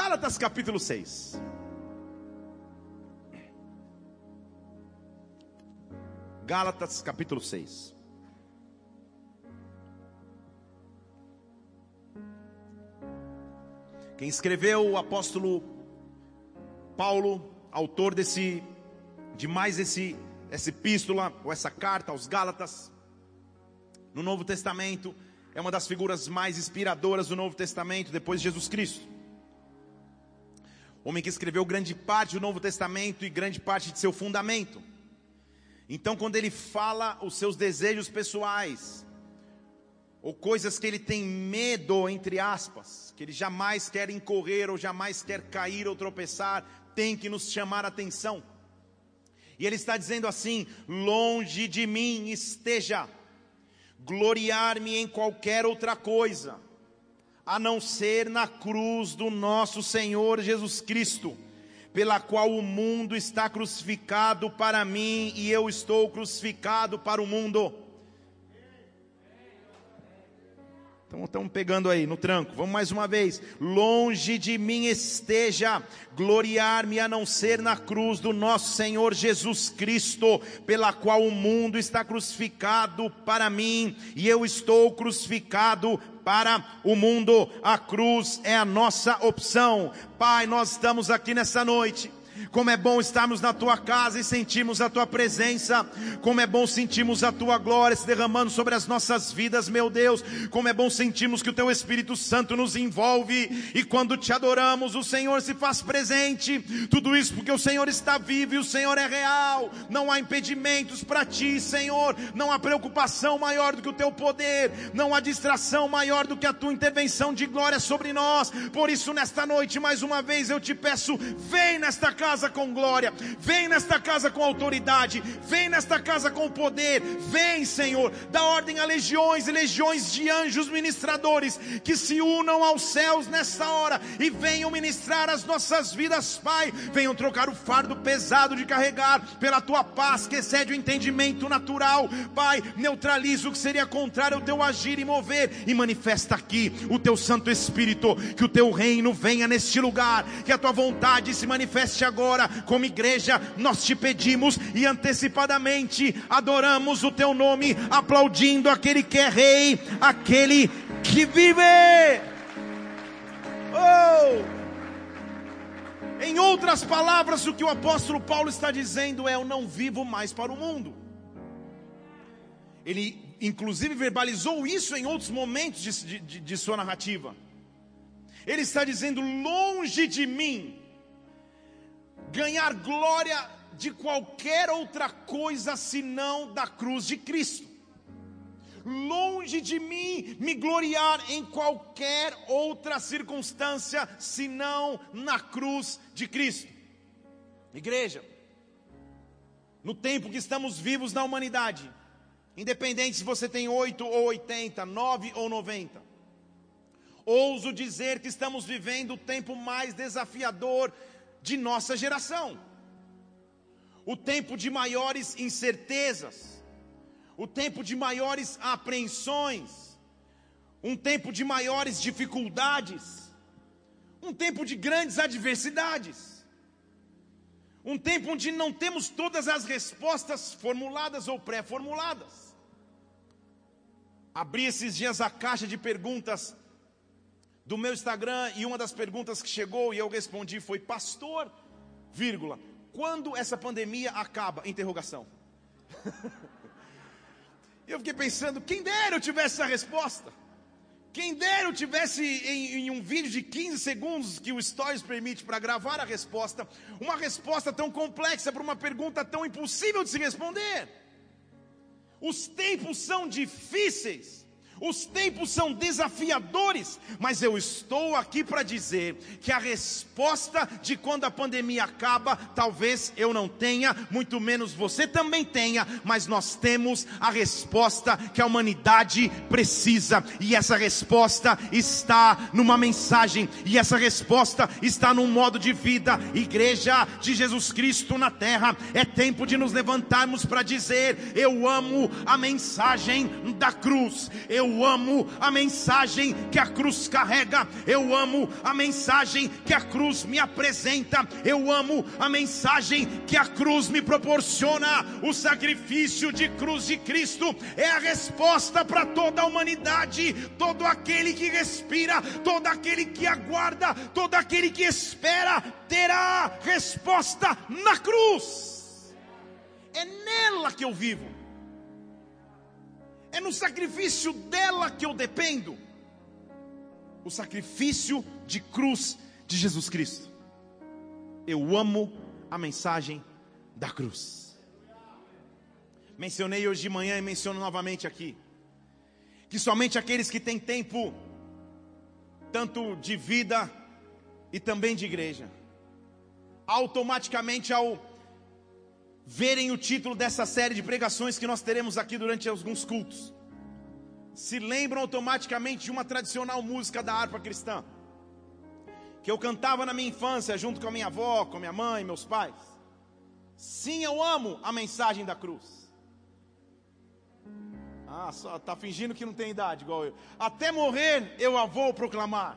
Gálatas capítulo 6. Gálatas capítulo 6. Quem escreveu o apóstolo Paulo, autor desse de mais esse essa epístola ou essa carta aos Gálatas no Novo Testamento, é uma das figuras mais inspiradoras do Novo Testamento depois de Jesus Cristo. Homem que escreveu grande parte do Novo Testamento e grande parte de seu fundamento. Então, quando ele fala os seus desejos pessoais, ou coisas que ele tem medo, entre aspas, que ele jamais quer incorrer, ou jamais quer cair ou tropeçar, tem que nos chamar a atenção. E ele está dizendo assim: longe de mim esteja gloriar-me em qualquer outra coisa, a não ser na cruz do nosso Senhor Jesus Cristo, pela qual o mundo está crucificado para mim e eu estou crucificado para o mundo. Então estamos pegando aí no tranco. Vamos mais uma vez. Longe de mim esteja gloriar-me a não ser na cruz do nosso Senhor Jesus Cristo, pela qual o mundo está crucificado para mim e eu estou crucificado para o mundo. A cruz é a nossa opção. Pai, nós estamos aqui nessa noite como é bom estarmos na tua casa e sentirmos a tua presença. Como é bom sentirmos a tua glória se derramando sobre as nossas vidas, meu Deus. Como é bom sentirmos que o teu Espírito Santo nos envolve e quando te adoramos, o Senhor se faz presente. Tudo isso porque o Senhor está vivo e o Senhor é real. Não há impedimentos para ti, Senhor. Não há preocupação maior do que o teu poder. Não há distração maior do que a tua intervenção de glória sobre nós. Por isso, nesta noite, mais uma vez, eu te peço, vem nesta casa casa com glória, vem nesta casa com autoridade, vem nesta casa com poder, vem, Senhor, dá ordem a legiões e legiões de anjos ministradores que se unam aos céus nesta hora e venham ministrar as nossas vidas, Pai. Venham trocar o fardo pesado de carregar pela tua paz que excede o entendimento natural, Pai. Neutraliza o que seria contrário ao teu agir e mover e manifesta aqui o teu Santo Espírito, que o teu reino venha neste lugar, que a tua vontade se manifeste agora agora, como igreja, nós te pedimos e antecipadamente adoramos o teu nome, aplaudindo aquele que é rei, aquele que vive. Oh! Em outras palavras, o que o apóstolo Paulo está dizendo é: Eu não vivo mais para o mundo. Ele, inclusive, verbalizou isso em outros momentos de, de, de sua narrativa. Ele está dizendo: Longe de mim ganhar glória de qualquer outra coisa senão da cruz de Cristo. Longe de mim me gloriar em qualquer outra circunstância senão na cruz de Cristo. Igreja, no tempo que estamos vivos na humanidade, independente se você tem 8 ou 80, 9 ou 90, ouso dizer que estamos vivendo o tempo mais desafiador de nossa geração. O tempo de maiores incertezas, o tempo de maiores apreensões, um tempo de maiores dificuldades, um tempo de grandes adversidades, um tempo onde não temos todas as respostas formuladas ou pré-formuladas. Abri esses dias a caixa de perguntas do meu Instagram e uma das perguntas que chegou e eu respondi foi pastor, vírgula, quando essa pandemia acaba? Interrogação. eu fiquei pensando, quem dera eu tivesse essa resposta. Quem dera eu tivesse em, em, um vídeo de 15 segundos que o Stories permite para gravar a resposta, uma resposta tão complexa para uma pergunta tão impossível de se responder. Os tempos são difíceis. Os tempos são desafiadores, mas eu estou aqui para dizer que a resposta de quando a pandemia acaba, talvez eu não tenha, muito menos você também tenha, mas nós temos a resposta que a humanidade precisa, e essa resposta está numa mensagem, e essa resposta está num modo de vida. Igreja de Jesus Cristo na terra, é tempo de nos levantarmos para dizer: Eu amo a mensagem da cruz, eu eu amo a mensagem que a cruz carrega, eu amo a mensagem que a cruz me apresenta, eu amo a mensagem que a cruz me proporciona. O sacrifício de cruz de Cristo é a resposta para toda a humanidade, todo aquele que respira, todo aquele que aguarda, todo aquele que espera, terá resposta na cruz. É nela que eu vivo. É no sacrifício dela que eu dependo. O sacrifício de cruz de Jesus Cristo. Eu amo a mensagem da cruz. Mencionei hoje de manhã e menciono novamente aqui. Que somente aqueles que têm tempo, tanto de vida e também de igreja, automaticamente ao verem o título dessa série de pregações que nós teremos aqui durante alguns cultos, se lembram automaticamente de uma tradicional música da harpa cristã, que eu cantava na minha infância junto com a minha avó, com a minha mãe, meus pais. Sim, eu amo a mensagem da cruz. Ah, só tá fingindo que não tem idade igual eu. Até morrer eu a vou proclamar.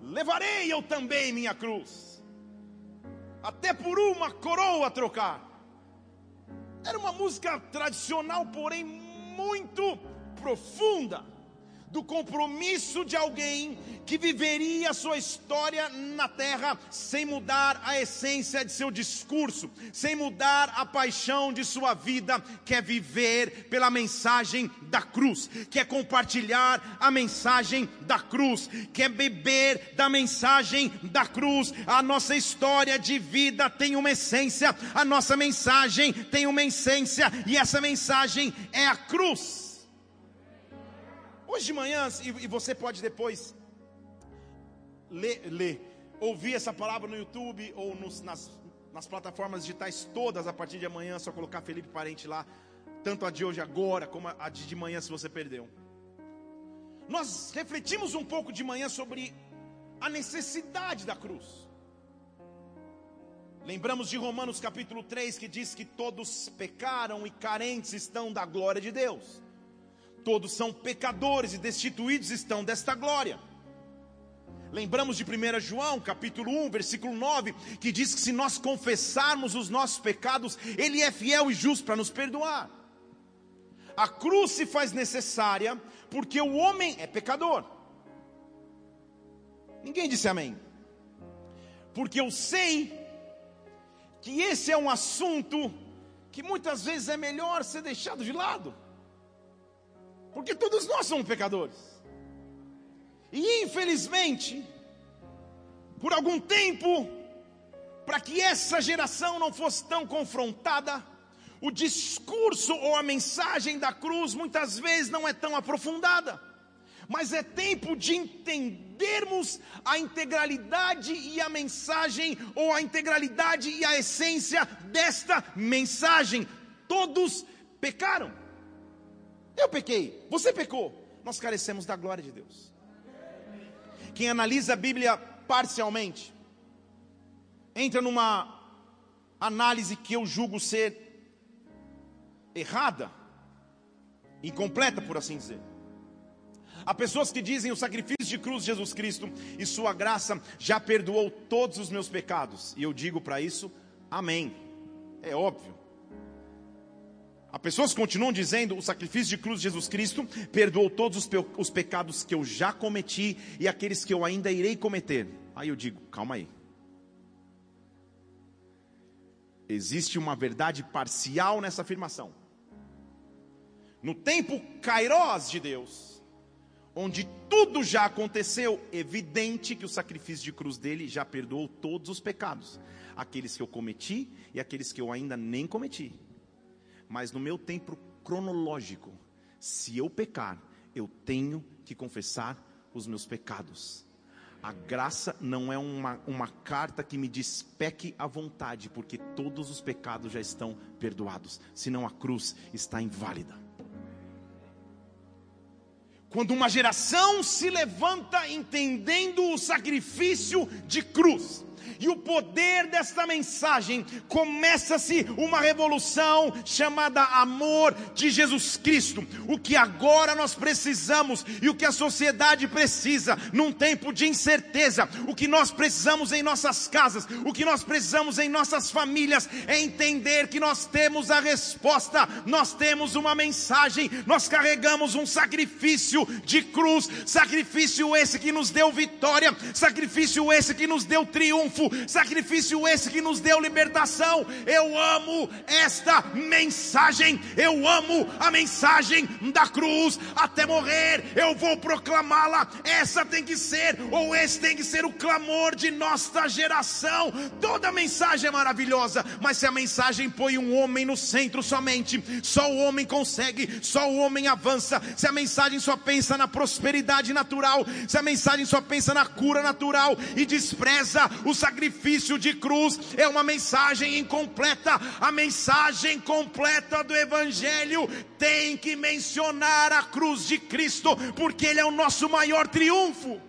Levarei eu também minha cruz. Até por uma coroa trocar. Era uma música tradicional, porém muito profunda do compromisso de alguém que viveria sua história na terra sem mudar a essência de seu discurso, sem mudar a paixão de sua vida, quer viver pela mensagem da cruz, quer compartilhar a mensagem da cruz, quer beber da mensagem da cruz. A nossa história de vida tem uma essência, a nossa mensagem tem uma essência, e essa mensagem é a cruz. Hoje de manhã, e você pode depois ler, ler ouvir essa palavra no YouTube ou nos, nas, nas plataformas digitais todas a partir de amanhã, só colocar Felipe Parente lá, tanto a de hoje agora como a de, de manhã se você perdeu. Nós refletimos um pouco de manhã sobre a necessidade da cruz. Lembramos de Romanos capítulo 3 que diz que todos pecaram e carentes estão da glória de Deus todos são pecadores e destituídos estão desta glória. Lembramos de 1 João, capítulo 1, versículo 9, que diz que se nós confessarmos os nossos pecados, Ele é fiel e justo para nos perdoar. A cruz se faz necessária porque o homem é pecador. Ninguém disse amém. Porque eu sei que esse é um assunto que muitas vezes é melhor ser deixado de lado. Porque todos nós somos pecadores. E infelizmente, por algum tempo, para que essa geração não fosse tão confrontada, o discurso ou a mensagem da cruz muitas vezes não é tão aprofundada. Mas é tempo de entendermos a integralidade e a mensagem, ou a integralidade e a essência desta mensagem. Todos pecaram. Eu pequei, você pecou. Nós carecemos da glória de Deus. Quem analisa a Bíblia parcialmente, entra numa análise que eu julgo ser errada, incompleta, por assim dizer. Há pessoas que dizem o sacrifício de cruz de Jesus Cristo e sua graça já perdoou todos os meus pecados. E eu digo para isso, amém. É óbvio. Há pessoas continuam dizendo: o sacrifício de cruz de Jesus Cristo perdoou todos os, pe os pecados que eu já cometi e aqueles que eu ainda irei cometer. Aí eu digo: calma aí. Existe uma verdade parcial nessa afirmação. No tempo kairós de Deus, onde tudo já aconteceu, evidente que o sacrifício de cruz dele já perdoou todos os pecados, aqueles que eu cometi e aqueles que eu ainda nem cometi mas no meu tempo cronológico, se eu pecar, eu tenho que confessar os meus pecados. A graça não é uma, uma carta que me diz peque à vontade, porque todos os pecados já estão perdoados, senão a cruz está inválida. Quando uma geração se levanta entendendo o sacrifício de cruz, E o poder desta mensagem começa-se uma revolução chamada amor de Jesus Cristo. O que agora nós precisamos e o que a sociedade precisa num tempo de incerteza, o que nós precisamos em nossas casas, o que nós precisamos em nossas famílias é entender que nós temos a resposta, nós temos uma mensagem, nós carregamos um sacrifício de cruz, sacrifício esse que nos deu vitória, sacrifício esse que nos deu triunfo, sacrifício esse que nos deu libertação. Eu amo esta mensagem, eu amo a mensagem da cruz até morrer. Eu vou proclamá-la. Essa tem que ser, ou esse tem que ser o clamor de nossa geração. Toda mensagem é maravilhosa, mas se a mensagem põe um homem no centro somente, só o homem consegue, só o homem avança. Se a mensagem só pensa na prosperidade natural, se a mensagem só pensa na cura natural e despreza o sacrifício de cruz, é uma mensagem incompleta. A mensagem completa do Evangelho tem que mencionar a cruz de Cristo, porque Ele é o nosso maior triunfo.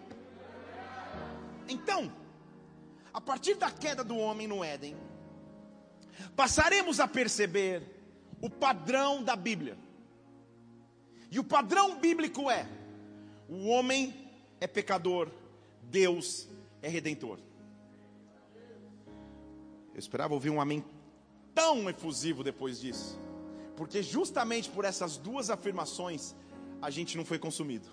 Então, a partir da queda do homem no Éden, passaremos a perceber o padrão da Bíblia. E o padrão bíblico é: o homem é pecador, Deus é redentor. Eu esperava ouvir um amém tão efusivo depois disso, porque justamente por essas duas afirmações a gente não foi consumido.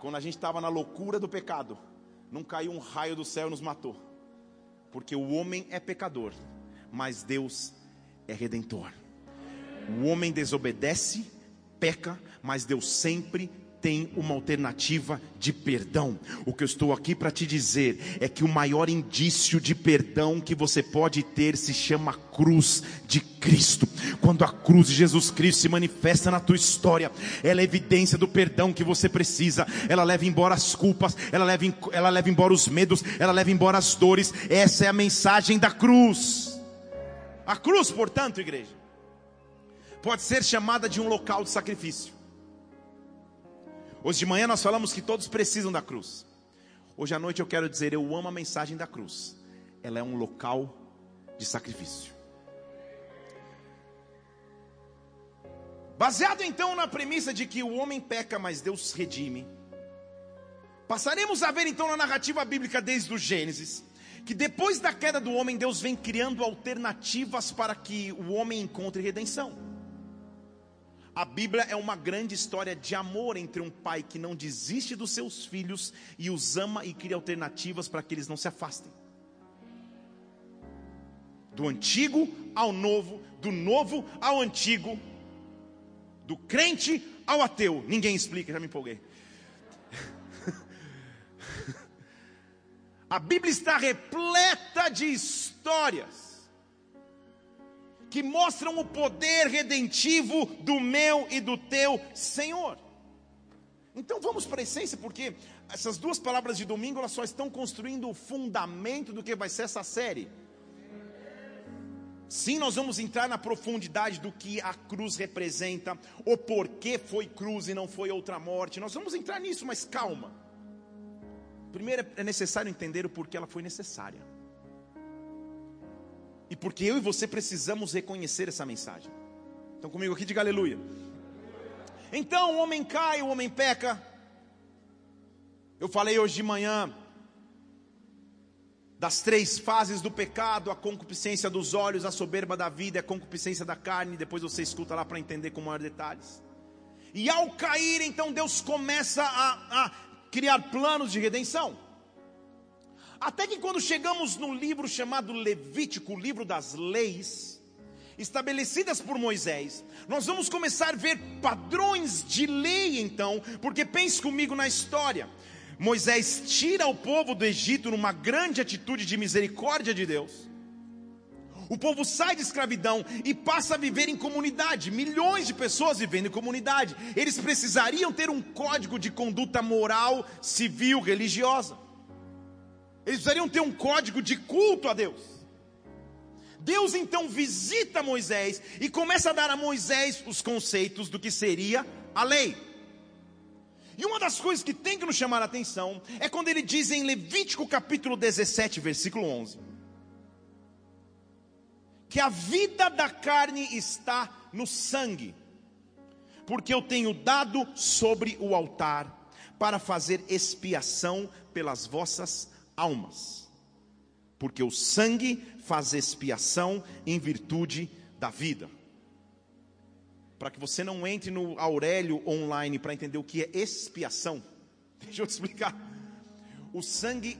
Quando a gente estava na loucura do pecado, não caiu um raio do céu e nos matou, porque o homem é pecador, mas Deus é redentor. O homem desobedece, peca, mas Deus sempre tem uma alternativa de perdão. O que eu estou aqui para te dizer é que o maior indício de perdão que você pode ter se chama cruz de Cristo. Quando a cruz de Jesus Cristo se manifesta na tua história, ela é evidência do perdão que você precisa. Ela leva embora as culpas, ela leva, ela leva embora os medos, ela leva embora as dores. Essa é a mensagem da cruz. A cruz, portanto, igreja, pode ser chamada de um local de sacrifício. Hoje de manhã nós falamos que todos precisam da cruz. Hoje à noite eu quero dizer, eu amo a mensagem da cruz. Ela é um local de sacrifício. Baseado então na premissa de que o homem peca, mas Deus redime. Passaremos a ver então na narrativa bíblica desde o Gênesis, que depois da queda do homem, Deus vem criando alternativas para que o homem encontre redenção. A Bíblia é uma grande história de amor entre um pai que não desiste dos seus filhos e os ama e cria alternativas para que eles não se afastem. Do antigo ao novo, do novo ao antigo, do crente ao ateu. Ninguém explica, já me empolguei. A Bíblia está repleta de histórias que mostram o poder redentivo do meu e do teu Senhor. Então vamos para a essência, porque essas duas palavras de domingo elas só estão construindo o fundamento do que vai ser essa série. Sim, nós vamos entrar na profundidade do que a cruz representa, o porquê foi cruz e não foi outra morte. Nós vamos entrar nisso, mas calma. Primeiro é necessário entender o porquê ela foi necessária. E porque eu e você precisamos reconhecer essa mensagem. Estão comigo aqui? Diga aleluia. Então o homem cai, o homem peca. Eu falei hoje de manhã das três fases do pecado: a concupiscência dos olhos, a soberba da vida, a concupiscência da carne. Depois você escuta lá para entender com maiores detalhes. E ao cair, então Deus começa a, a criar planos de redenção. Até que quando chegamos no livro chamado Levítico, o livro das leis, estabelecidas por Moisés, nós vamos começar a ver padrões de lei então, porque pense comigo na história. Moisés tira o povo do Egito numa grande atitude de misericórdia de Deus. O povo sai de escravidão e passa a viver em comunidade, milhões de pessoas vivendo em comunidade. Eles precisariam ter um código de conduta moral, civil, religiosa. Eles precisariam ter um código de culto a Deus. Deus então visita Moisés e começa a dar a Moisés os conceitos do que seria a lei. E uma das coisas que tem que nos chamar a atenção é quando ele diz em Levítico capítulo 17, versículo 11, que a vida da carne está no sangue, porque eu tenho dado sobre o altar para fazer expiação pelas vossas almas, porque o sangue faz expiação em virtude da vida para que você não entre no Aurélio online para entender o que é expiação. Deixa eu te explicar. O sangue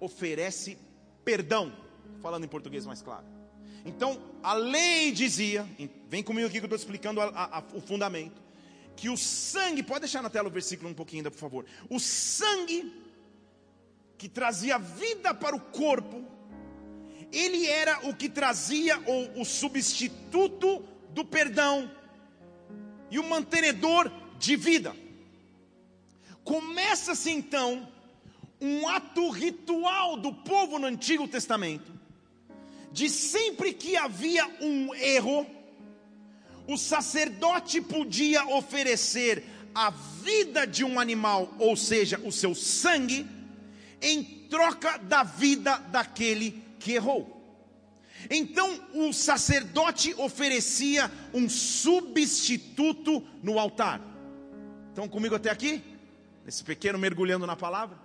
oferece perdão, falando em português mais claro. Então, a lei dizia, vem comigo aqui que eu estou explicando a, a, o fundamento, que o sangue, pode deixar na tela o versículo um pouquinho ainda, por favor. O sangue que trazia vida para o corpo, ele era o que trazia ou o substituto do perdão e o mantenedor de vida. Começa-se então um ato ritual do povo no Antigo Testamento, de sempre que havia um erro, o sacerdote podia oferecer a vida de um animal, ou seja, o seu sangue, em troca da vida daquele que errou. Então o sacerdote oferecia um substituto no altar. Estão comigo até aqui? Nesse pequeno mergulhando na palavra?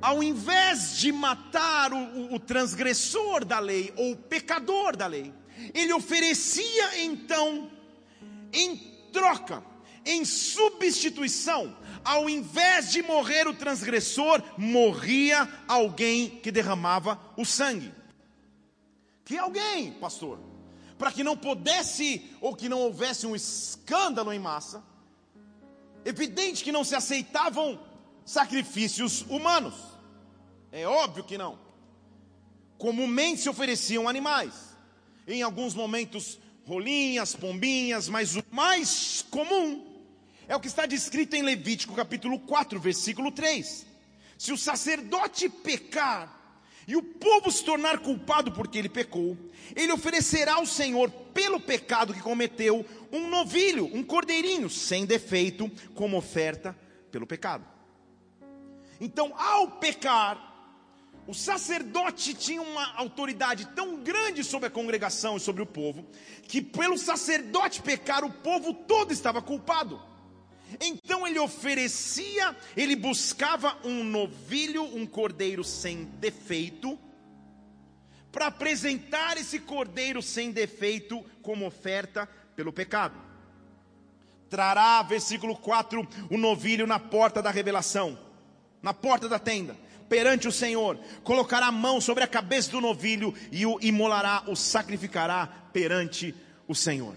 Ao invés de matar o, o, o transgressor da lei ou o pecador da lei, ele oferecia então, em troca, em substituição, ao invés de morrer o transgressor, morria alguém que derramava o sangue. Que alguém, pastor? Para que não pudesse ou que não houvesse um escândalo em massa, evidente que não se aceitavam sacrifícios humanos. É óbvio que não. Comumente se ofereciam animais. Em alguns momentos, rolinhas, pombinhas, mas o mais comum é o que está descrito em Levítico capítulo 4, versículo 3. Se o sacerdote pecar e o povo se tornar culpado porque ele pecou, ele oferecerá ao Senhor, pelo pecado que cometeu, um novilho, um cordeirinho, sem defeito, como oferta pelo pecado. Então, ao pecar, o sacerdote tinha uma autoridade tão grande sobre a congregação e sobre o povo, que pelo sacerdote pecar, o povo todo estava culpado. Então ele oferecia, ele buscava um novilho, um cordeiro sem defeito, para apresentar esse cordeiro sem defeito como oferta pelo pecado. Trará, versículo 4, o novilho na porta da revelação, na porta da tenda, perante o Senhor, colocará a mão sobre a cabeça do novilho e o imolará, o sacrificará perante o Senhor.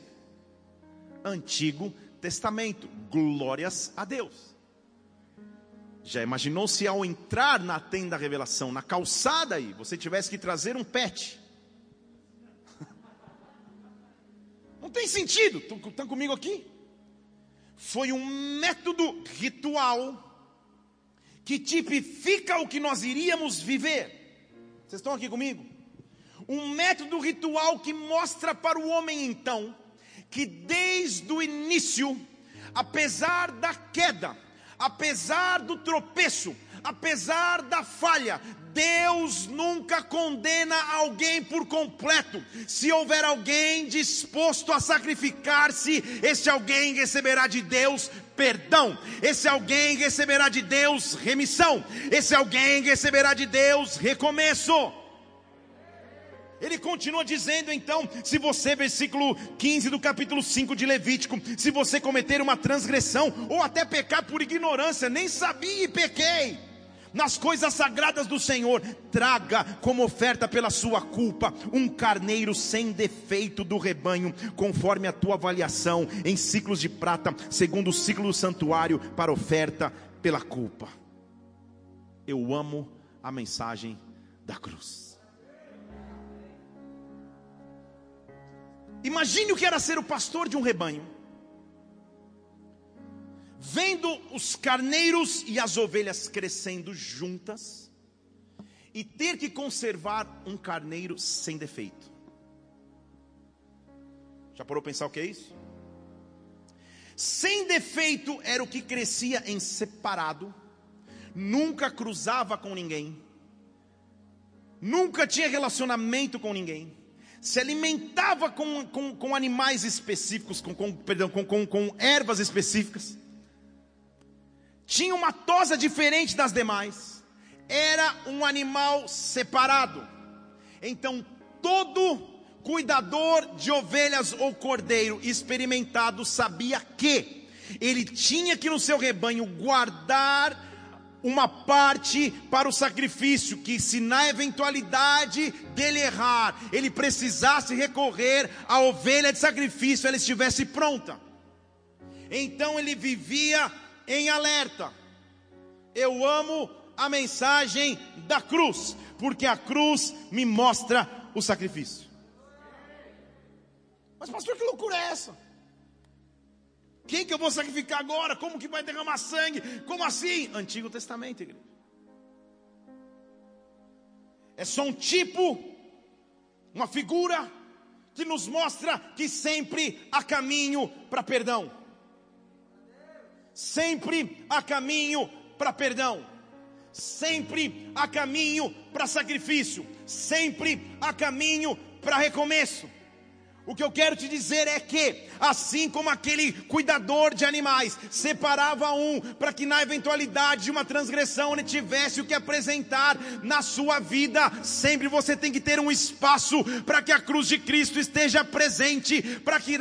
Antigo Testamento. Glórias a Deus. Já imaginou se ao entrar na tenda da revelação, na calçada aí, você tivesse que trazer um pet? Não tem sentido. Estão comigo aqui? Foi um método ritual que tipifica o que nós iríamos viver. Vocês estão aqui comigo? Um método ritual que mostra para o homem então que desde o início, apesar da queda, apesar do tropeço, apesar da falha, Deus nunca condena alguém por completo. Se houver alguém disposto a sacrificar-se, esse alguém receberá de Deus perdão, esse alguém receberá de Deus remissão, esse alguém receberá de Deus recomeço. Ele continua dizendo então, se você, versículo 15 do capítulo 5 de Levítico, se você cometer uma transgressão ou até pecar por ignorância, nem sabia e pequei, nas coisas sagradas do Senhor, traga como oferta pela sua culpa um carneiro sem defeito do rebanho, conforme a tua avaliação, em ciclos de prata, segundo o ciclo do santuário, para oferta pela culpa. Eu amo a mensagem da cruz. Imagine o que era ser o pastor de um rebanho, vendo os carneiros e as ovelhas crescendo juntas, e ter que conservar um carneiro sem defeito. Já parou pensar o que é isso? sem defeito era o que crescia em separado, nunca cruzava com ninguém, nunca tinha relacionamento com ninguém, se alimentava com, com, com animais específicos, com, com, perdão, com, com, com ervas específicas, tinha uma tosa diferente das demais, era um animal separado. Então, todo cuidador de ovelhas ou cordeiro experimentado sabia que ele tinha que no seu rebanho guardar uma parte para o sacrifício, que se na eventualidade dele errar, ele precisasse recorrer à ovelha de sacrifício, ela estivesse pronta. Então ele vivia em alerta. Eu amo a mensagem da cruz, porque a cruz me mostra o sacrifício. Mas pastor, que loucura é essa? Quem que eu vou sacrificar agora? Como que vai derramar sangue? Como assim? Antigo Testamento, igreja. É só um tipo, uma figura que nos mostra que sempre há caminho para perdão. Sempre há caminho para perdão. Sempre há caminho para sacrifício. Sempre há caminho para recomeço. O que eu quero te dizer é que, assim como aquele cuidador de animais separava um para que na eventualidade de uma transgressão ele tivesse o que apresentar na sua vida, sempre você tem que ter um espaço para que a cruz de Cristo esteja presente, para que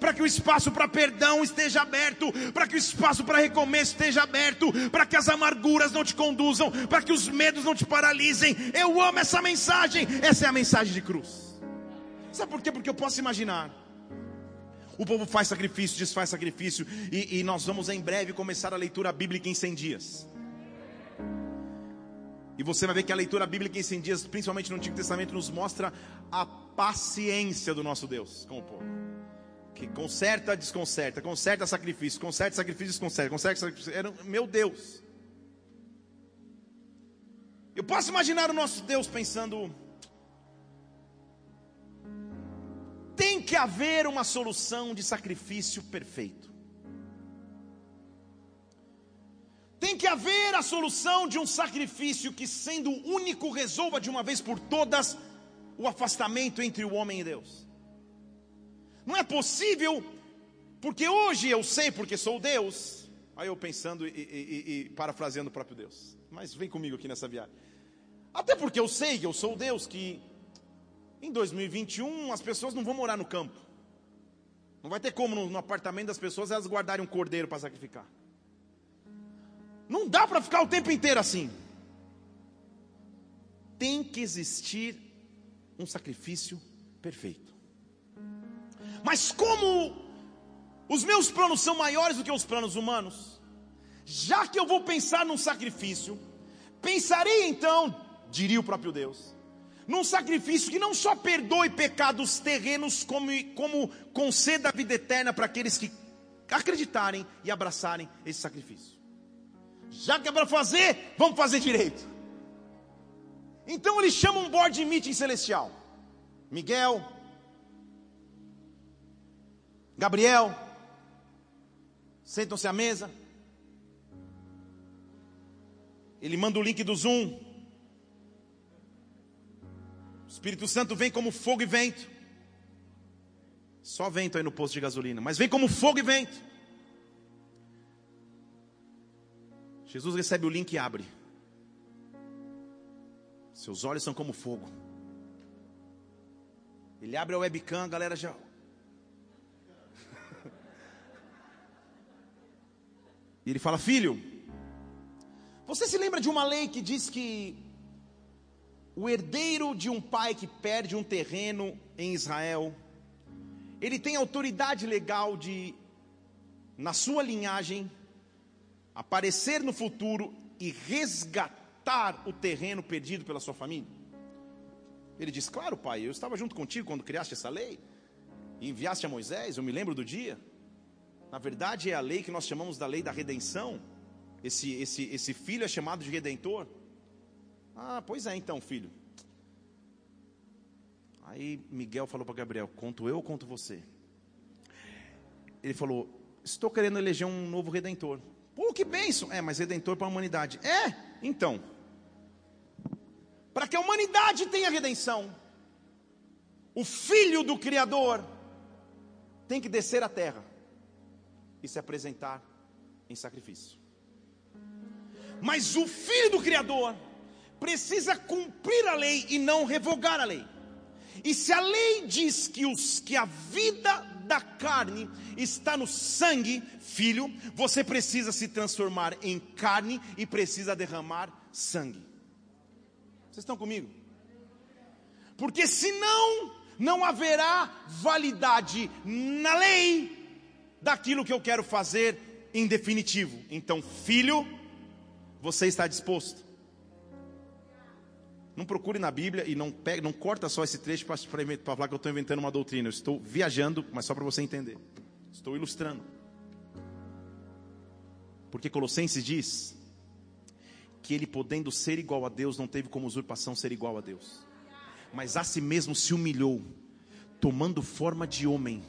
para que o espaço para perdão esteja aberto, para que o espaço para recomeço esteja aberto, para que as amarguras não te conduzam, para que os medos não te paralisem. Eu amo essa mensagem. Essa é a mensagem de cruz. Sabe por quê? Porque eu posso imaginar. O povo faz sacrifício, desfaz sacrifício, e, e nós vamos em breve começar a leitura bíblica em 100 dias. E você vai ver que a leitura bíblica em 100 dias, principalmente no Antigo Testamento, nos mostra a paciência do nosso Deus com o povo. Que conserta, desconcerta, conserta sacrifício, conserta sacrifício, desconcerta, conserta sacrifício. Era, meu Deus. Eu posso imaginar o nosso Deus pensando: tem que haver uma solução de sacrifício perfeito. Tem que haver a solução de um sacrifício que, sendo único, resolva de uma vez por todas o afastamento entre o homem e Deus. Não é possível, porque hoje eu sei porque sou Deus. Aí eu pensando e, e, e, parafraseando o próprio Deus. Mas vem comigo aqui nessa viagem. Até porque eu sei que eu sou Deus, que em 2021, as pessoas não vão morar no campo. Não vai ter como no, no apartamento das pessoas elas guardarem um cordeiro para sacrificar. Não dá para ficar o tempo inteiro assim. Tem que existir um sacrifício perfeito. Mas como os meus planos são maiores do que os planos humanos, já que eu vou pensar num sacrifício, pensarei então, diria o próprio Deus, num sacrifício que não só perdoe pecados terrenos, como, como conceda a vida eterna para aqueles que acreditarem e abraçarem esse sacrifício. Já que é para fazer, vamos fazer direito. Então ele chama um board meeting celestial. Miguel, Gabriel, sentam-se à mesa. Ele manda o link do Zoom. Espírito Santo vem como fogo e vento. Só vento aí no posto de gasolina, mas vem como fogo e vento. Jesus recebe o link e abre. Seus olhos são como fogo. Ele abre a webcam, a galera já. e ele fala: Filho, você se lembra de uma lei que diz que o herdeiro de um pai que perde um terreno em Israel, ele tem autoridade legal de, na sua linhagem, aparecer no futuro e resgatar o terreno perdido pela sua família? Ele diz: Claro, pai, eu estava junto contigo quando criaste essa lei e enviaste a Moisés, eu me lembro do dia. Na verdade, é a lei que nós chamamos da lei da redenção. Esse, esse, esse filho é chamado de redentor. Ah, pois é, então, filho. Aí Miguel falou para Gabriel: Conto eu ou conto você? ele falou: Estou querendo eleger um novo redentor. Pô, que bênção! É, mas redentor para a humanidade. É, então. Para que a humanidade tenha redenção, o filho do Criador tem que descer à terra e se apresentar em sacrifício. Mas o filho do Criador precisa cumprir a lei e não revogar a lei. E se a lei diz que, os, que a vida da carne está no sangue, filho, você precisa se transformar em carne e precisa derramar sangue. Vocês estão comigo? Porque senão não haverá validade na lei daquilo que eu quero fazer em definitivo. Então, filho, você está disposto? Não procure na Bíblia e não, pega, não corta só esse trecho para falar que eu estou inventando uma doutrina. Eu estou viajando, mas só para você entender. Estou ilustrando. Porque Colossenses diz que ele, podendo ser igual a Deus, não teve como usurpação ser igual a Deus, mas a si mesmo se humilhou, tomando forma de homem.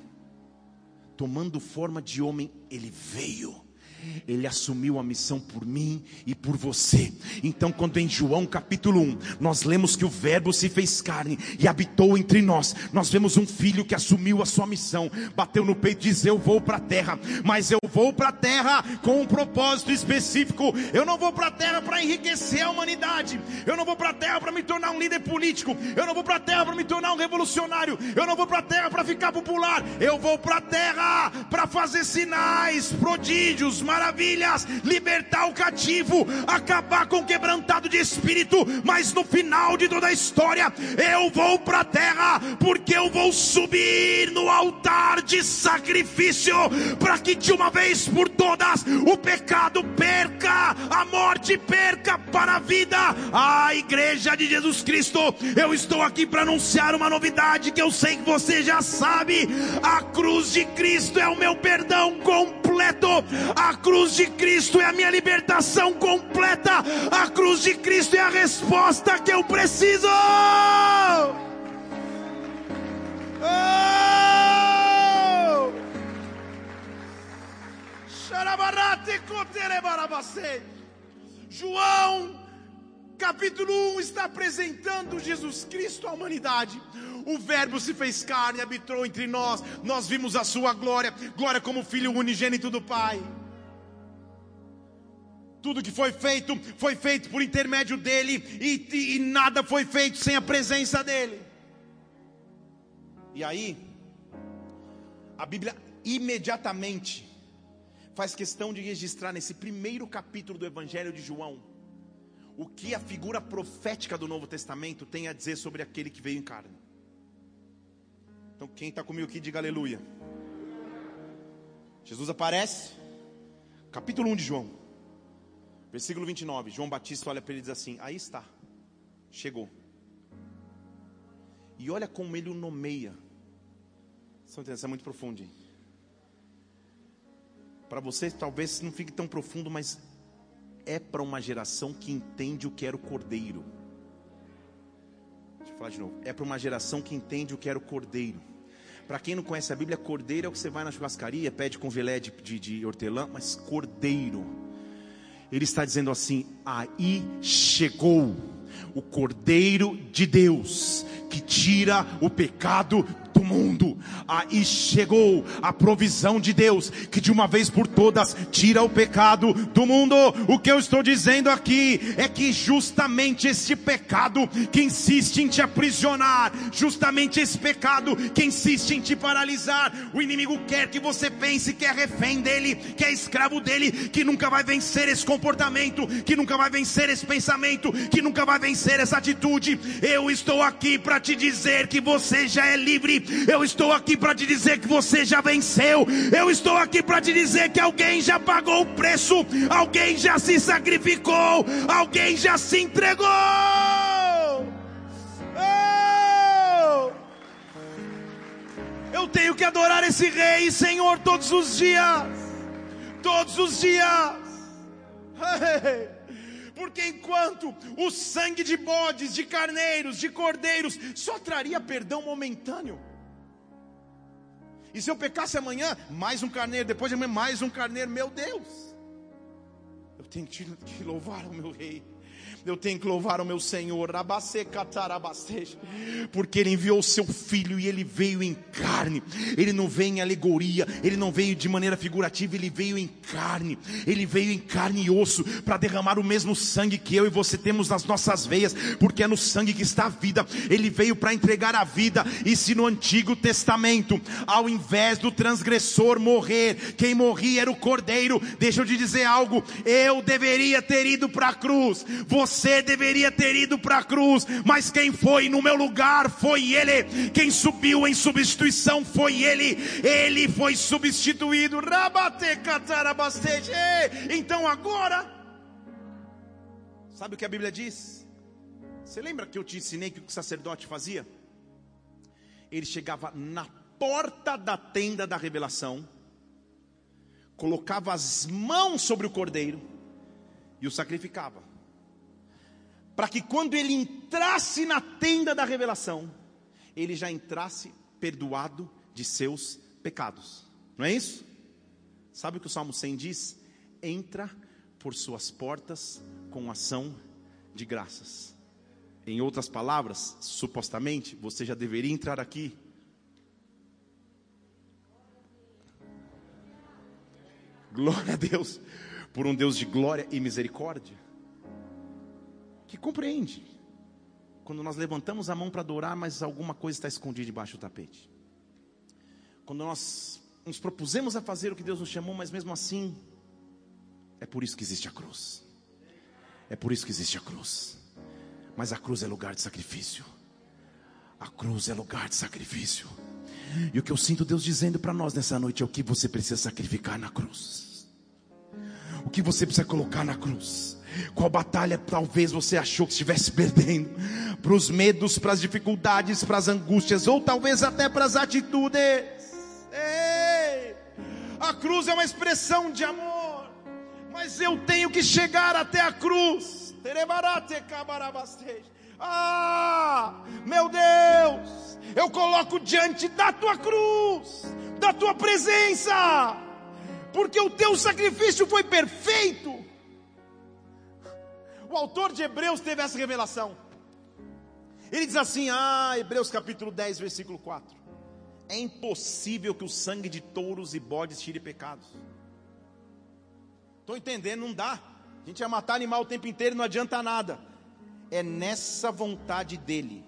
Tomando forma de homem, ele veio ele assumiu a missão por mim e por você. Então, quando em João capítulo 1, nós lemos que o Verbo se fez carne e habitou entre nós, nós vemos um filho que assumiu a sua missão, bateu no peito e diz: Eu vou para a terra, mas eu vou para a terra com um propósito específico. Eu não vou para a terra para enriquecer a humanidade, eu não vou para a terra para me tornar um líder político, eu não vou para a terra para me tornar um revolucionário, eu não vou para a terra para ficar popular, eu vou para a terra para fazer sinais, prodígios, maravilhas, libertar o cativo, acabar com o quebrantado de espírito, mas no final de toda a história, eu vou para a terra, porque eu vou subir no altar de sacrifício, para que de uma vez por todas o pecado perca, a morte perca para a vida. A igreja de Jesus Cristo, eu estou aqui para anunciar uma novidade que eu sei que você já sabe: a cruz de Cristo é o meu perdão completo, a cruz de Cristo é a minha libertação completa. A cruz de Cristo é a resposta que eu preciso. Oh! João capítulo 1 está apresentando Jesus Cristo à humanidade. O Verbo se fez carne, habitou entre nós. Nós vimos a sua glória, glória como Filho unigênito do Pai. Tudo que foi feito, foi feito por intermédio dele, e, e, nada foi feito sem a presença dele. E aí, a Bíblia imediatamente faz questão de registrar nesse primeiro capítulo do Evangelho de João o que a figura profética do Novo Testamento tem a dizer sobre aquele que veio em carne. Então, quem está comigo aqui, diga aleluia. Jesus aparece, capítulo 1 de João. Versículo 29, João Batista olha para ele e diz assim: Aí está, chegou. E olha como ele o nomeia. Isso é muito profundo. Para você talvez não fique tão profundo, mas é para uma geração que entende o que era o cordeiro. Deixa eu falar de novo. É para uma geração que entende o que era o cordeiro. Para quem não conhece a Bíblia, cordeiro é o que você vai na churrascaria, pede com velé de, de, de hortelã, mas cordeiro ele está dizendo assim: aí chegou o Cordeiro de Deus que tira o pecado do mundo. Aí chegou a provisão de Deus, que de uma vez por todas tira o pecado do mundo. O que eu estou dizendo aqui é que justamente esse pecado que insiste em te aprisionar, justamente esse pecado que insiste em te paralisar, o inimigo quer que você pense que é refém dele, que é escravo dele, que nunca vai vencer esse comportamento, que nunca vai vencer esse pensamento, que nunca vai vencer essa atitude. Eu estou aqui para te dizer que você já é livre eu estou aqui para te dizer que você já venceu. Eu estou aqui para te dizer que alguém já pagou o preço, alguém já se sacrificou, alguém já se entregou. Eu tenho que adorar esse Rei, Senhor, todos os dias. Todos os dias. Porque enquanto o sangue de bodes, de carneiros, de cordeiros só traria perdão momentâneo, E se eu pecasse amanhã, mais um carneiro, depois de amanhã, mais um carneiro, meu Deus. Eu tenho que, te, que louvar o meu rei eu tenho que louvar o meu Senhor, porque Ele enviou o seu Filho e Ele veio em carne, Ele não veio em alegoria, Ele não veio de maneira figurativa, Ele veio em carne, Ele veio em carne e osso, para derramar o mesmo sangue que eu e você temos nas nossas veias, porque é no sangue que está a vida, Ele veio para entregar a vida, e se no Antigo Testamento, ao invés do transgressor morrer, quem morria era o cordeiro, deixa eu te dizer algo, eu deveria ter ido para a cruz, você você deveria ter ido para a cruz, mas quem foi no meu lugar foi Ele. Quem subiu em substituição foi Ele. Ele foi substituído. Então agora, sabe o que a Bíblia diz? Você lembra que eu te ensinei que o sacerdote fazia? Ele chegava na porta da tenda da revelação, colocava as mãos sobre o cordeiro e o sacrificava para que quando ele entrasse na tenda da revelação, ele já entrasse perdoado de seus pecados. Não é isso? Sabe o que o Salmo 100 diz? Entra por suas portas com ação de graças. Em outras palavras, supostamente, você já deveria entrar aqui. Glória a Deus, por um Deus de glória e misericórdia que compreende. Quando nós levantamos a mão para adorar, mas alguma coisa está escondida debaixo do tapete. Quando nós nos propusemos a fazer o que Deus nos chamou, mas mesmo assim, é por isso que existe a cruz. É por isso que existe a cruz. Mas a cruz é lugar de sacrifício. A cruz é lugar de sacrifício. E o que eu sinto Deus dizendo para nós nessa noite é o que você precisa sacrificar na cruz. O que você precisa colocar na cruz. Qual batalha talvez você achou que estivesse perdendo? Para os medos, para as dificuldades, para as angústias, ou talvez até para as atitudes. Ei, a cruz é uma expressão de amor, mas eu tenho que chegar até a cruz. Ah, meu Deus, eu coloco diante da tua cruz, da tua presença, porque o teu sacrifício foi perfeito o autor de Hebreus teve essa revelação. Ele diz assim, ah, Hebreus capítulo 10, versículo 4. É impossível que o sangue de touros e bodes tire pecados. Estou entendendo, não dá. A gente vai matar animal o tempo inteiro, não adianta nada. É nessa vontade dele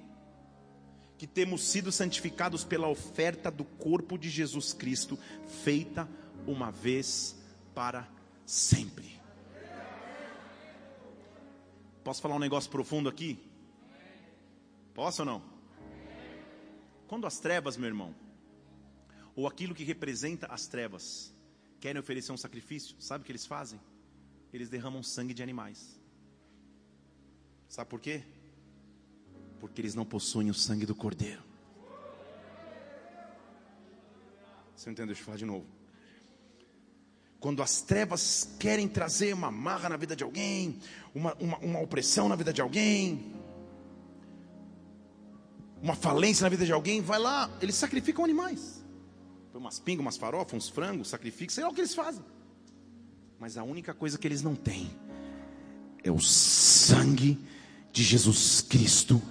que temos sido santificados pela oferta do corpo de Jesus Cristo, feita uma vez para sempre. Posso falar um negócio profundo aqui? Posso ou não? Quando as trevas, meu irmão, ou aquilo que representa as trevas, querem oferecer um sacrifício, sabe o que eles fazem? Eles derramam sangue de animais. Sabe por quê? Porque eles não possuem o sangue do cordeiro. Você entendeu? Deixa eu falar de novo. Quando as trevas querem trazer uma marra na vida de alguém, uma, uma, uma opressão na vida de alguém, uma falência na vida de alguém, vai lá, eles sacrificam animais. Põe umas pingas, umas farofas, uns frangos, sacrificam, sei lá o que eles fazem. Mas a única coisa que eles não têm é o sangue de Jesus Cristo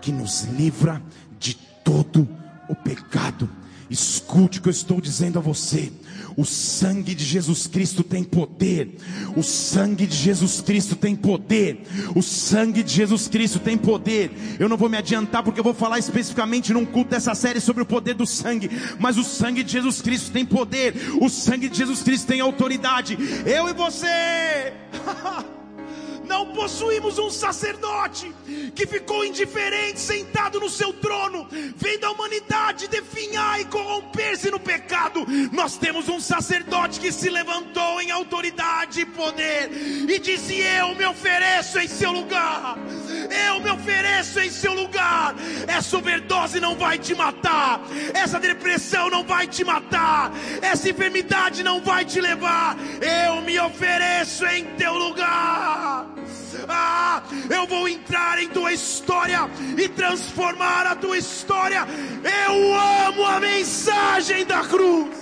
que nos livra de todo o pecado. Escute o que eu estou dizendo a você. O sangue de Jesus Cristo tem poder. O sangue de Jesus Cristo tem poder. O sangue de Jesus Cristo tem poder. Eu não vou me adiantar porque eu vou falar especificamente num culto dessa série sobre o poder do sangue. Mas o sangue de Jesus Cristo tem poder. O sangue de Jesus Cristo tem autoridade. Eu e você. Não possuímos um sacerdote que ficou indiferente, sentado no seu trono, vendo a humanidade definhar e corromper-se no pecado. Nós temos um sacerdote que se levantou em autoridade e poder e disse: Eu me ofereço em seu lugar. Eu me ofereço em seu lugar. Essa overdose não vai te matar. Essa depressão não vai te matar. Essa enfermidade não vai te levar. Eu me ofereço em teu lugar. Ah, eu vou entrar em tua história e transformar a tua história. Eu amo a mensagem da cruz.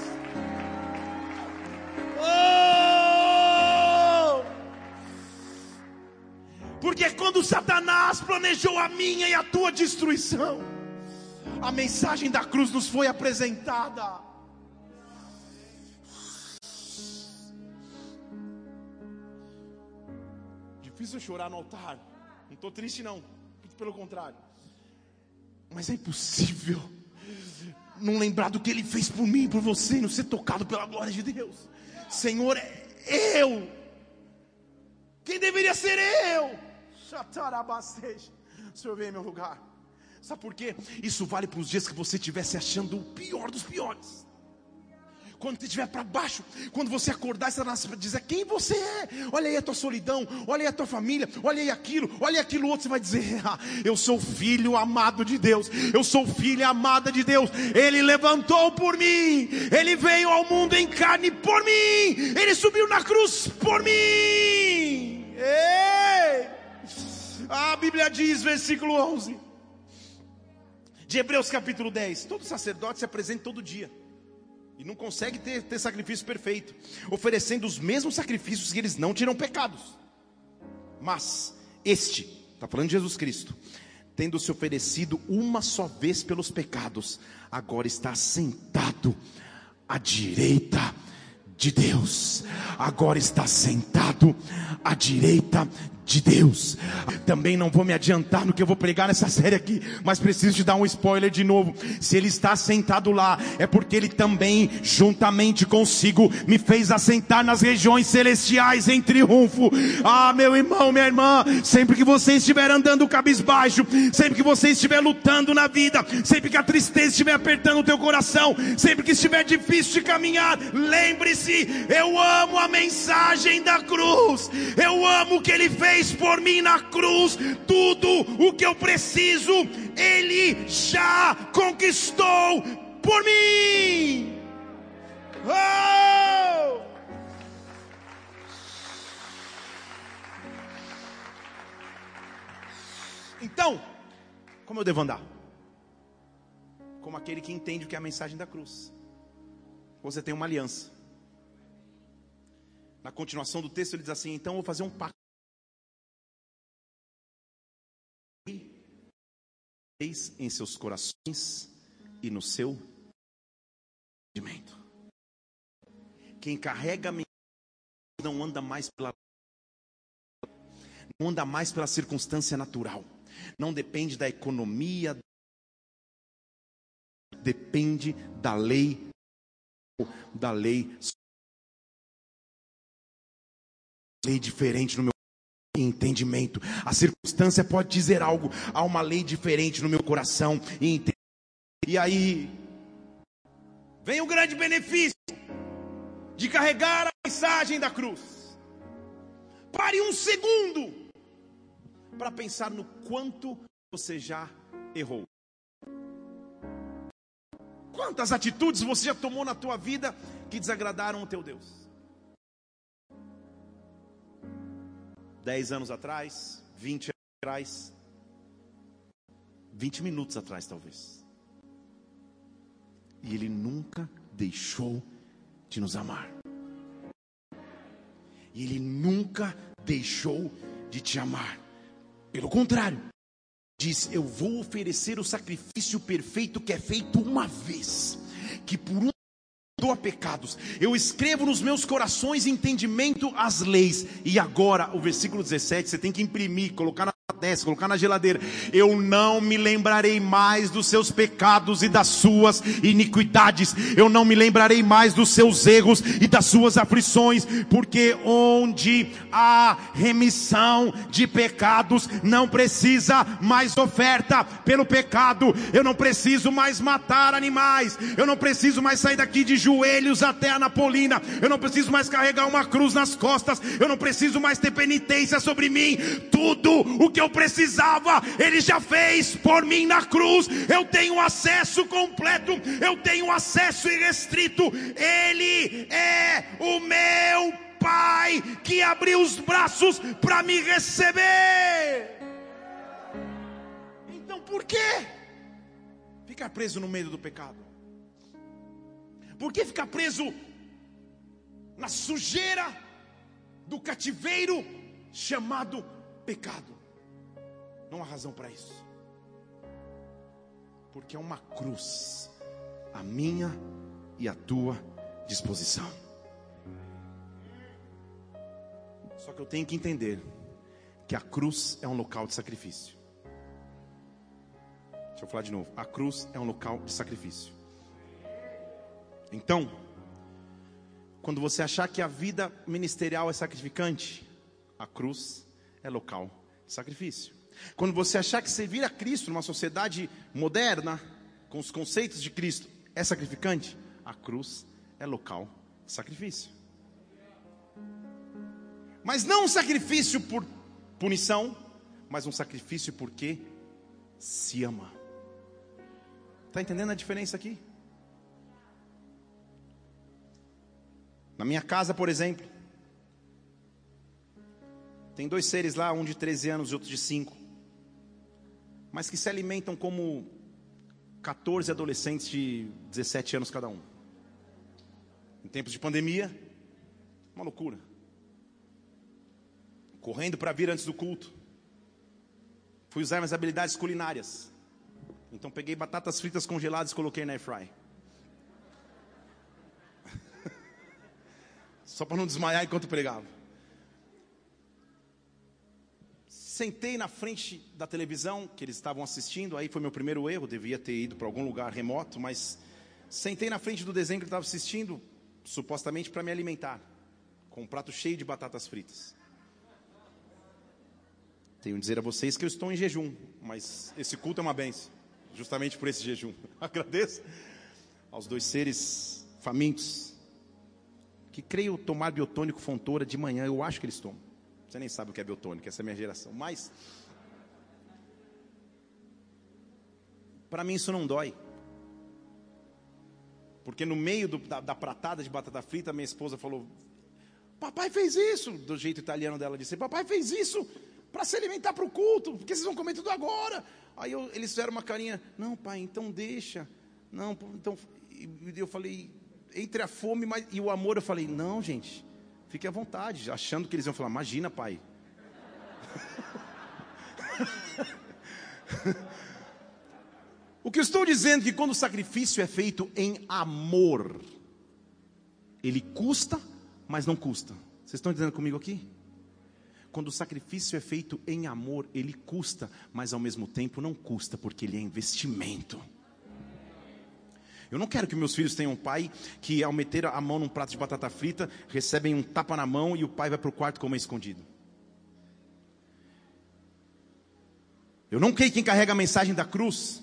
Oh! Porque quando Satanás planejou a minha e a tua destruição, a mensagem da cruz nos foi apresentada. Difícil chorar no altar. Não estou triste, não. Pelo contrário. Mas é impossível não lembrar do que Ele fez por mim, por você, não ser tocado pela glória de Deus. Senhor, é eu. Quem deveria ser eu? O Senhor vem em meu lugar. Sabe por quê? Isso vale para os dias que você estiver se achando o pior dos piores quando você estiver para baixo, quando você acordar, você vai dizer quem você é. Olha aí a tua solidão, olha aí a tua família, olha aí aquilo, olha aí aquilo outro. Você vai dizer: ah, Eu sou filho amado de Deus, eu sou filha amada de Deus. Ele levantou por mim, ele veio ao mundo em carne por mim, ele subiu na cruz por mim. Ei! A Bíblia diz, versículo 11 de Hebreus capítulo 10: todo sacerdote se apresenta todo dia e não consegue ter, ter sacrifício perfeito, oferecendo os mesmos sacrifícios que eles não tiram pecados. Mas este, está falando de Jesus Cristo, tendo se oferecido uma só vez pelos pecados, agora está sentado à direita de Deus, agora está sentado à direita de Deus. Também não vou me adiantar no que eu vou pregar nessa série aqui, mas preciso te dar um spoiler de novo. Se ele está sentado lá, é porque ele também, juntamente consigo, me fez assentar nas regiões celestiais em triunfo. Ah, meu irmão, minha irmã, sempre que você estiver andando cabisbaixo, sempre que você estiver lutando na vida, sempre que a tristeza estiver apertando o teu coração, sempre que estiver difícil de caminhar, lembre-se, eu amo a mensagem da cruz. Eu amo o que ele fez fez por mim na cruz, tudo o que eu preciso, Ele já conquistou por mim. Oh! Então, como eu devo andar? Como aquele que entende o que é a mensagem da cruz. Você tem uma aliança. Na continuação do texto ele diz assim: então eu vou fazer um pacto. Em seus corações e no seu entendimento. Quem carrega a não anda mais pela não anda mais pela circunstância natural. Não depende da economia, depende da lei da lei lei diferente no meu entendimento. A circunstância pode dizer algo, há uma lei diferente no meu coração e E aí vem o grande benefício de carregar a mensagem da cruz. Pare um segundo para pensar no quanto você já errou. Quantas atitudes você já tomou na tua vida que desagradaram o teu Deus? 10 anos atrás, 20 anos atrás, 20 minutos atrás, talvez. E Ele nunca deixou de nos amar. E Ele nunca deixou de te amar. Pelo contrário, diz: Eu vou oferecer o sacrifício perfeito que é feito uma vez, que por um perdoa pecados. Eu escrevo nos meus corações entendimento as leis. E agora, o versículo 17, você tem que imprimir, colocar na desce, colocar na geladeira. Eu não me lembrarei mais dos seus pecados e das suas iniquidades. Eu não me lembrarei mais dos seus erros e das suas aflições, porque onde há remissão de pecados, não precisa mais oferta pelo pecado. Eu não preciso mais matar animais. Eu não preciso mais sair daqui de joelhos até a Napolina. Eu não preciso mais carregar uma cruz nas costas. Eu não preciso mais ter penitência sobre mim. Tudo o que eu precisava, Ele já fez por mim na cruz. Eu tenho acesso completo, eu tenho acesso irrestrito. Ele é o meu Pai que abriu os braços para me receber. por quê ficar preso no meio do pecado? Por que ficar preso na sujeira do cativeiro chamado pecado? Não há razão para isso. Porque é uma cruz, a minha e a tua disposição. Só que eu tenho que entender que a cruz é um local de sacrifício. Deixa eu falar de novo. A cruz é um local de sacrifício. Então, quando você achar que a vida ministerial é sacrificante, a cruz é local de sacrifício. Quando você achar que servir a Cristo numa sociedade moderna, com os conceitos de Cristo, é sacrificante, a cruz é local de sacrifício. Mas não um sacrifício por punição, mas um sacrifício porque se ama. Está entendendo a diferença aqui? Na minha casa, por exemplo, tem dois seres lá, um de 13 anos e outro de 5, mas que se alimentam como 14 adolescentes de 17 anos cada um. Em tempos de pandemia, uma loucura. Correndo para vir antes do culto. Fui usar minhas habilidades culinárias. Então peguei batatas fritas congeladas e coloquei na air fry. Só para não desmaiar enquanto pregava. Sentei na frente da televisão que eles estavam assistindo, aí foi meu primeiro erro, devia ter ido para algum lugar remoto, mas sentei na frente do desenho que ele estava assistindo, supostamente para me alimentar, com um prato cheio de batatas fritas. Tenho que dizer a vocês que eu estou em jejum, mas esse culto é uma benção justamente por esse jejum. Agradeço aos dois seres famintos, que creio tomar biotônico fontora de manhã, eu acho que eles tomam. Você nem sabe o que é biotônico, essa é a minha geração. Mas, para mim isso não dói. Porque no meio do, da, da, pratada de batata frita, minha esposa falou: Papai fez isso, do jeito italiano dela disse: Papai fez isso para se alimentar para o culto, porque vocês vão comer tudo agora. Aí eu, eles fizeram uma carinha, não, pai, então deixa. Não, então. Eu falei, entre a fome e o amor, eu falei, não, gente, fique à vontade, achando que eles iam falar, imagina, pai. o que estou dizendo é que quando o sacrifício é feito em amor, ele custa, mas não custa. Vocês estão entendendo comigo aqui? Quando o sacrifício é feito em amor, ele custa, mas ao mesmo tempo não custa, porque ele é investimento. Eu não quero que meus filhos tenham um pai que, ao meter a mão num prato de batata frita, recebem um tapa na mão e o pai vai para o quarto comer escondido. Eu não creio que quem carrega a mensagem da cruz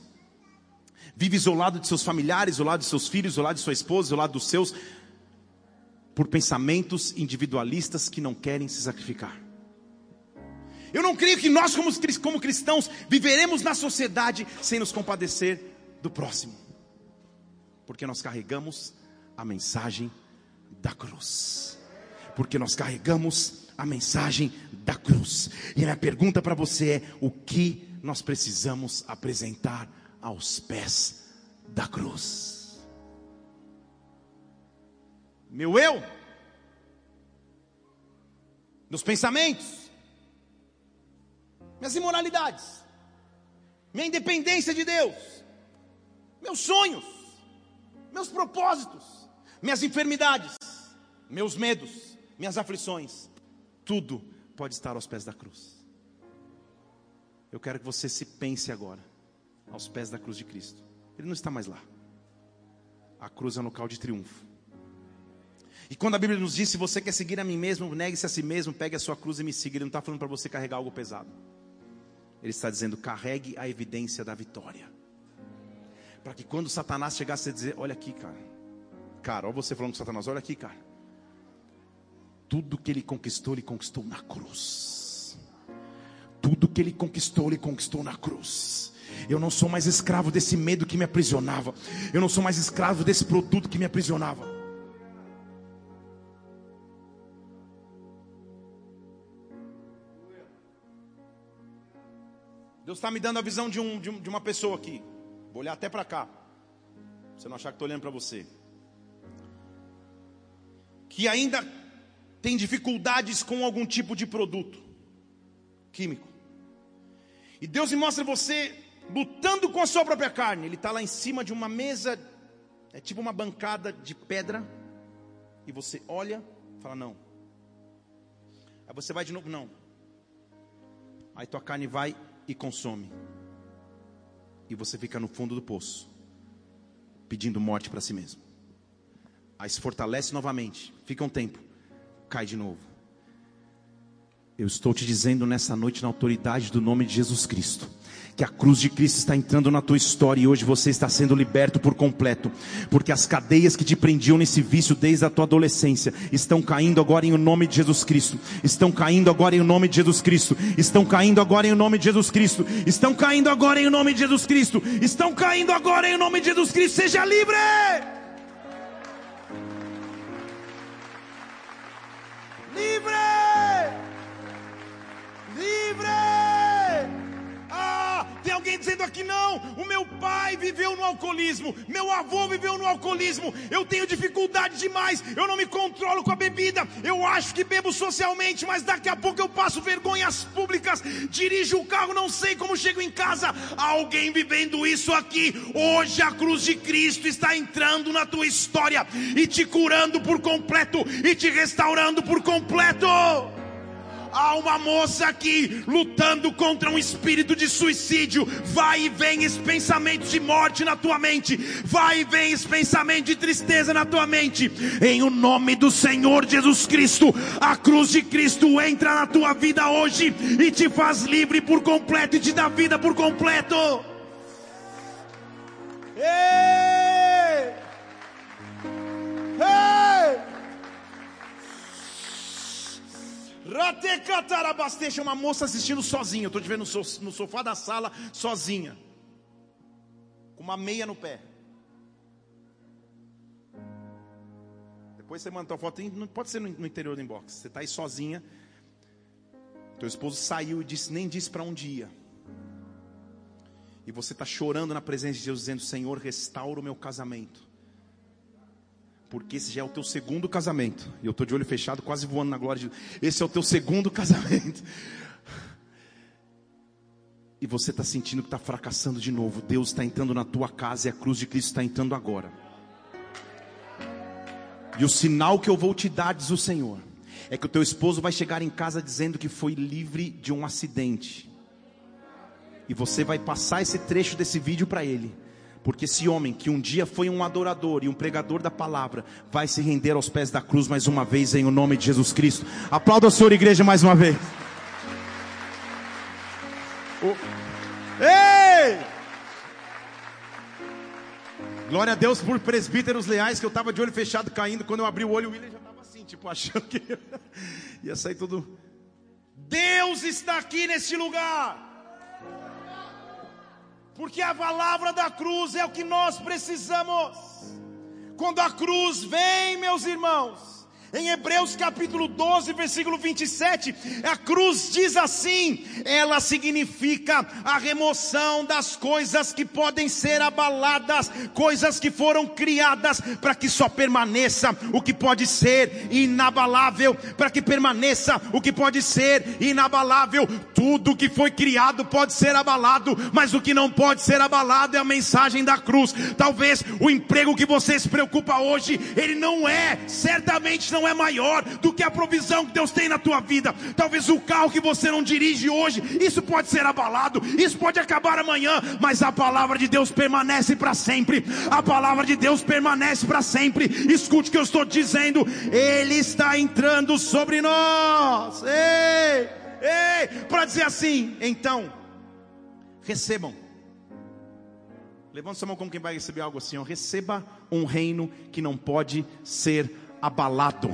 vive isolado de seus familiares, isolado de seus filhos, isolado de sua esposa, isolado dos seus, por pensamentos individualistas que não querem se sacrificar. Eu não creio que nós, como cristãos, viveremos na sociedade sem nos compadecer do próximo, porque nós carregamos a mensagem da cruz. Porque nós carregamos a mensagem da cruz. E a pergunta para você é: o que nós precisamos apresentar aos pés da cruz? Meu eu, nos pensamentos, minhas imoralidades, minha independência de Deus, meus sonhos, meus propósitos, minhas enfermidades, meus medos, minhas aflições, tudo pode estar aos pés da cruz. Eu quero que você se pense agora, aos pés da cruz de Cristo. Ele não está mais lá. A cruz é um local de triunfo. E quando a Bíblia nos diz: se você quer seguir a mim mesmo, negue-se a si mesmo, pegue a sua cruz e me siga. Ele não está falando para você carregar algo pesado. Ele está dizendo: carregue a evidência da vitória. Para que quando Satanás chegasse a dizer: Olha aqui, cara. Cara, olha você falando com Satanás: Olha aqui, cara. Tudo que ele conquistou, ele conquistou na cruz. Tudo que ele conquistou, ele conquistou na cruz. Eu não sou mais escravo desse medo que me aprisionava. Eu não sou mais escravo desse produto que me aprisionava. Deus está me dando a visão de, um, de, um, de uma pessoa aqui. Vou olhar até para cá. Você não achar que estou olhando para você. Que ainda tem dificuldades com algum tipo de produto químico. E Deus me mostra você lutando com a sua própria carne. Ele está lá em cima de uma mesa, é tipo uma bancada de pedra. E você olha, fala não. Aí você vai de novo, não. Aí tua carne vai e consome. E você fica no fundo do poço, pedindo morte para si mesmo. Aí se fortalece novamente, fica um tempo, cai de novo. Eu estou te dizendo nessa noite, na autoridade do nome de Jesus Cristo que a cruz de Cristo está entrando na tua história e hoje você está sendo liberto por completo, porque as cadeias que te prendiam nesse vício desde a tua adolescência estão caindo agora em o nome de Jesus Cristo, estão caindo agora em o nome de Jesus Cristo, estão caindo agora em o nome de Jesus Cristo, estão caindo agora em o nome de Jesus Cristo, estão caindo agora em o nome de Jesus Cristo, seja livre! Livre! Livre! Alguém dizendo aqui não, o meu pai viveu no alcoolismo, meu avô viveu no alcoolismo, eu tenho dificuldade demais, eu não me controlo com a bebida, eu acho que bebo socialmente, mas daqui a pouco eu passo vergonhas públicas, dirijo o carro, não sei como chego em casa. Alguém vivendo isso aqui, hoje a cruz de Cristo está entrando na tua história e te curando por completo e te restaurando por completo. Há uma moça aqui lutando contra um espírito de suicídio. Vai e vem esse pensamento de morte na tua mente. Vai e vem esse pensamento de tristeza na tua mente. Em o nome do Senhor Jesus Cristo, a cruz de Cristo entra na tua vida hoje e te faz livre por completo e te dá vida por completo. Ei! Ratecatarabasteixa, uma moça assistindo sozinha. Estou te vendo no sofá da sala, sozinha. Com uma meia no pé. Depois você manda tua foto, não pode ser no interior do inbox. Você está aí sozinha. Teu esposo saiu e disse, nem disse para onde ia. E você está chorando na presença de Deus, dizendo: Senhor, restaura o meu casamento porque esse já é o teu segundo casamento. E eu estou de olho fechado, quase voando na glória de Deus. Esse é o teu segundo casamento. E você está sentindo que está fracassando de novo. Deus está entrando na tua casa e a cruz de Cristo está entrando agora. E o sinal que eu vou te dar, diz o Senhor, é que o teu esposo vai chegar em casa dizendo que foi livre de um acidente. E você vai passar esse trecho desse vídeo para ele. Porque esse homem que um dia foi um adorador e um pregador da palavra, vai se render aos pés da cruz mais uma vez em o nome de Jesus Cristo. Aplauda o Senhor, igreja, mais uma vez. Oh. Ei! Glória a Deus por presbíteros leais que eu estava de olho fechado caindo. Quando eu abri o olho, o William já estava assim, tipo, achando que ia sair tudo. Deus está aqui neste lugar. Porque a palavra da cruz é o que nós precisamos. Quando a cruz vem, meus irmãos, em Hebreus capítulo 12, versículo 27, a cruz diz assim: ela significa a remoção das coisas que podem ser abaladas, coisas que foram criadas para que só permaneça o que pode ser inabalável, para que permaneça o que pode ser inabalável. Tudo que foi criado pode ser abalado, mas o que não pode ser abalado é a mensagem da cruz. Talvez o emprego que você se preocupa hoje, ele não é, certamente não é maior do que a provisão que Deus tem na tua vida. Talvez o carro que você não dirige hoje, isso pode ser abalado, isso pode acabar amanhã, mas a palavra de Deus permanece para sempre. A palavra de Deus permanece para sempre. Escute o que eu estou dizendo, Ele está entrando sobre nós. Ei, ei, para dizer assim, então, recebam. Levanta sua mão como quem vai receber algo assim, ó. receba um reino que não pode ser abalado.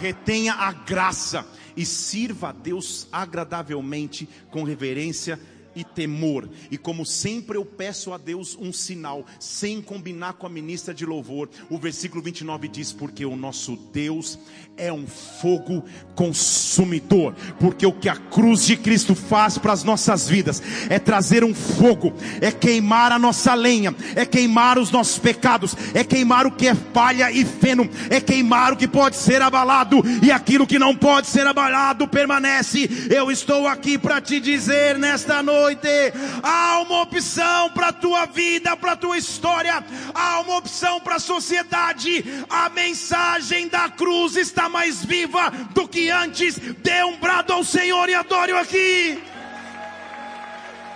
Retenha a graça e sirva a Deus agradavelmente, com reverência e temor. E como sempre eu peço a Deus um sinal, sem combinar com a ministra de louvor. O versículo 29 diz: Porque o nosso Deus é um fogo consumidor. Porque o que a cruz de Cristo faz para as nossas vidas é trazer um fogo, é queimar a nossa lenha, é queimar os nossos pecados, é queimar o que é palha e feno, é queimar o que pode ser abalado e aquilo que não pode ser abalado permanece. Eu estou aqui para te dizer nesta noite noite. Há uma opção para a tua vida, para a tua história. Há uma opção para a sociedade. A mensagem da cruz está mais viva do que antes. Dê um brado ao Senhor e adore-o aqui.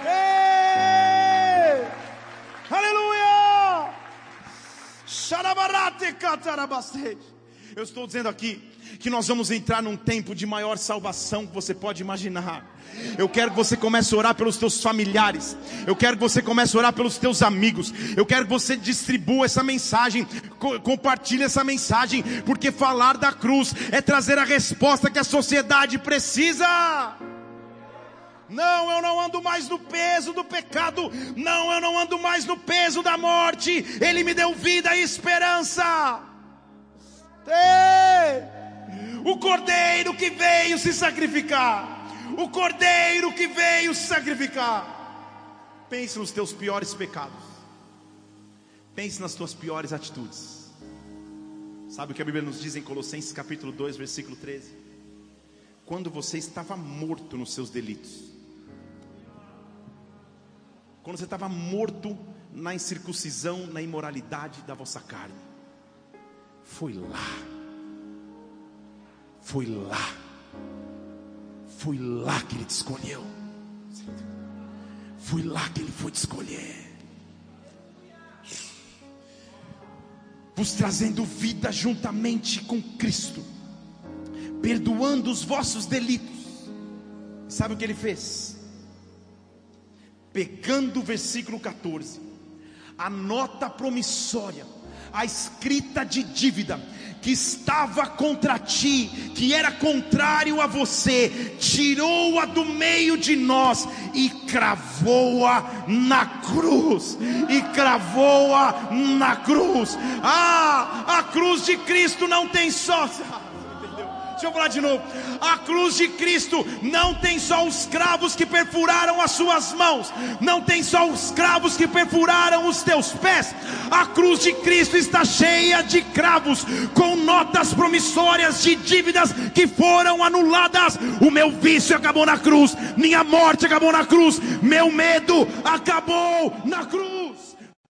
Ei! Aleluia! Eu estou dizendo aqui que nós vamos entrar num tempo de maior salvação que você pode imaginar. Eu quero que você comece a orar pelos teus familiares. Eu quero que você comece a orar pelos teus amigos. Eu quero que você distribua essa mensagem, co compartilhe essa mensagem, porque falar da cruz é trazer a resposta que a sociedade precisa. Não, eu não ando mais no peso do pecado. Não, eu não ando mais no peso da morte. Ele me deu vida e esperança. Ei! O cordeiro que veio se sacrificar o cordeiro que veio se sacrificar. Pense nos teus piores pecados. Pense nas tuas piores atitudes. Sabe o que a Bíblia nos diz em Colossenses capítulo 2, versículo 13? Quando você estava morto nos seus delitos. Quando você estava morto na incircuncisão, na imoralidade da vossa carne. Foi lá. Foi lá foi lá que Ele te escolheu. Foi lá que Ele foi te escolher. Vos trazendo vida juntamente com Cristo, perdoando os vossos delitos. Sabe o que Ele fez? Pegando o versículo 14, a nota promissória, a escrita de dívida, que estava contra ti, que era contrário a você, tirou-a do meio de nós e cravou-a na cruz. E cravou-a na cruz. Ah, a cruz de Cristo não tem só. Deixa eu falar de novo. A cruz de Cristo não tem só os cravos que perfuraram as suas mãos, não tem só os cravos que perfuraram os teus pés. A cruz de Cristo está cheia de cravos, com notas promissórias de dívidas que foram anuladas. O meu vício acabou na cruz, minha morte acabou na cruz, meu medo acabou na cruz.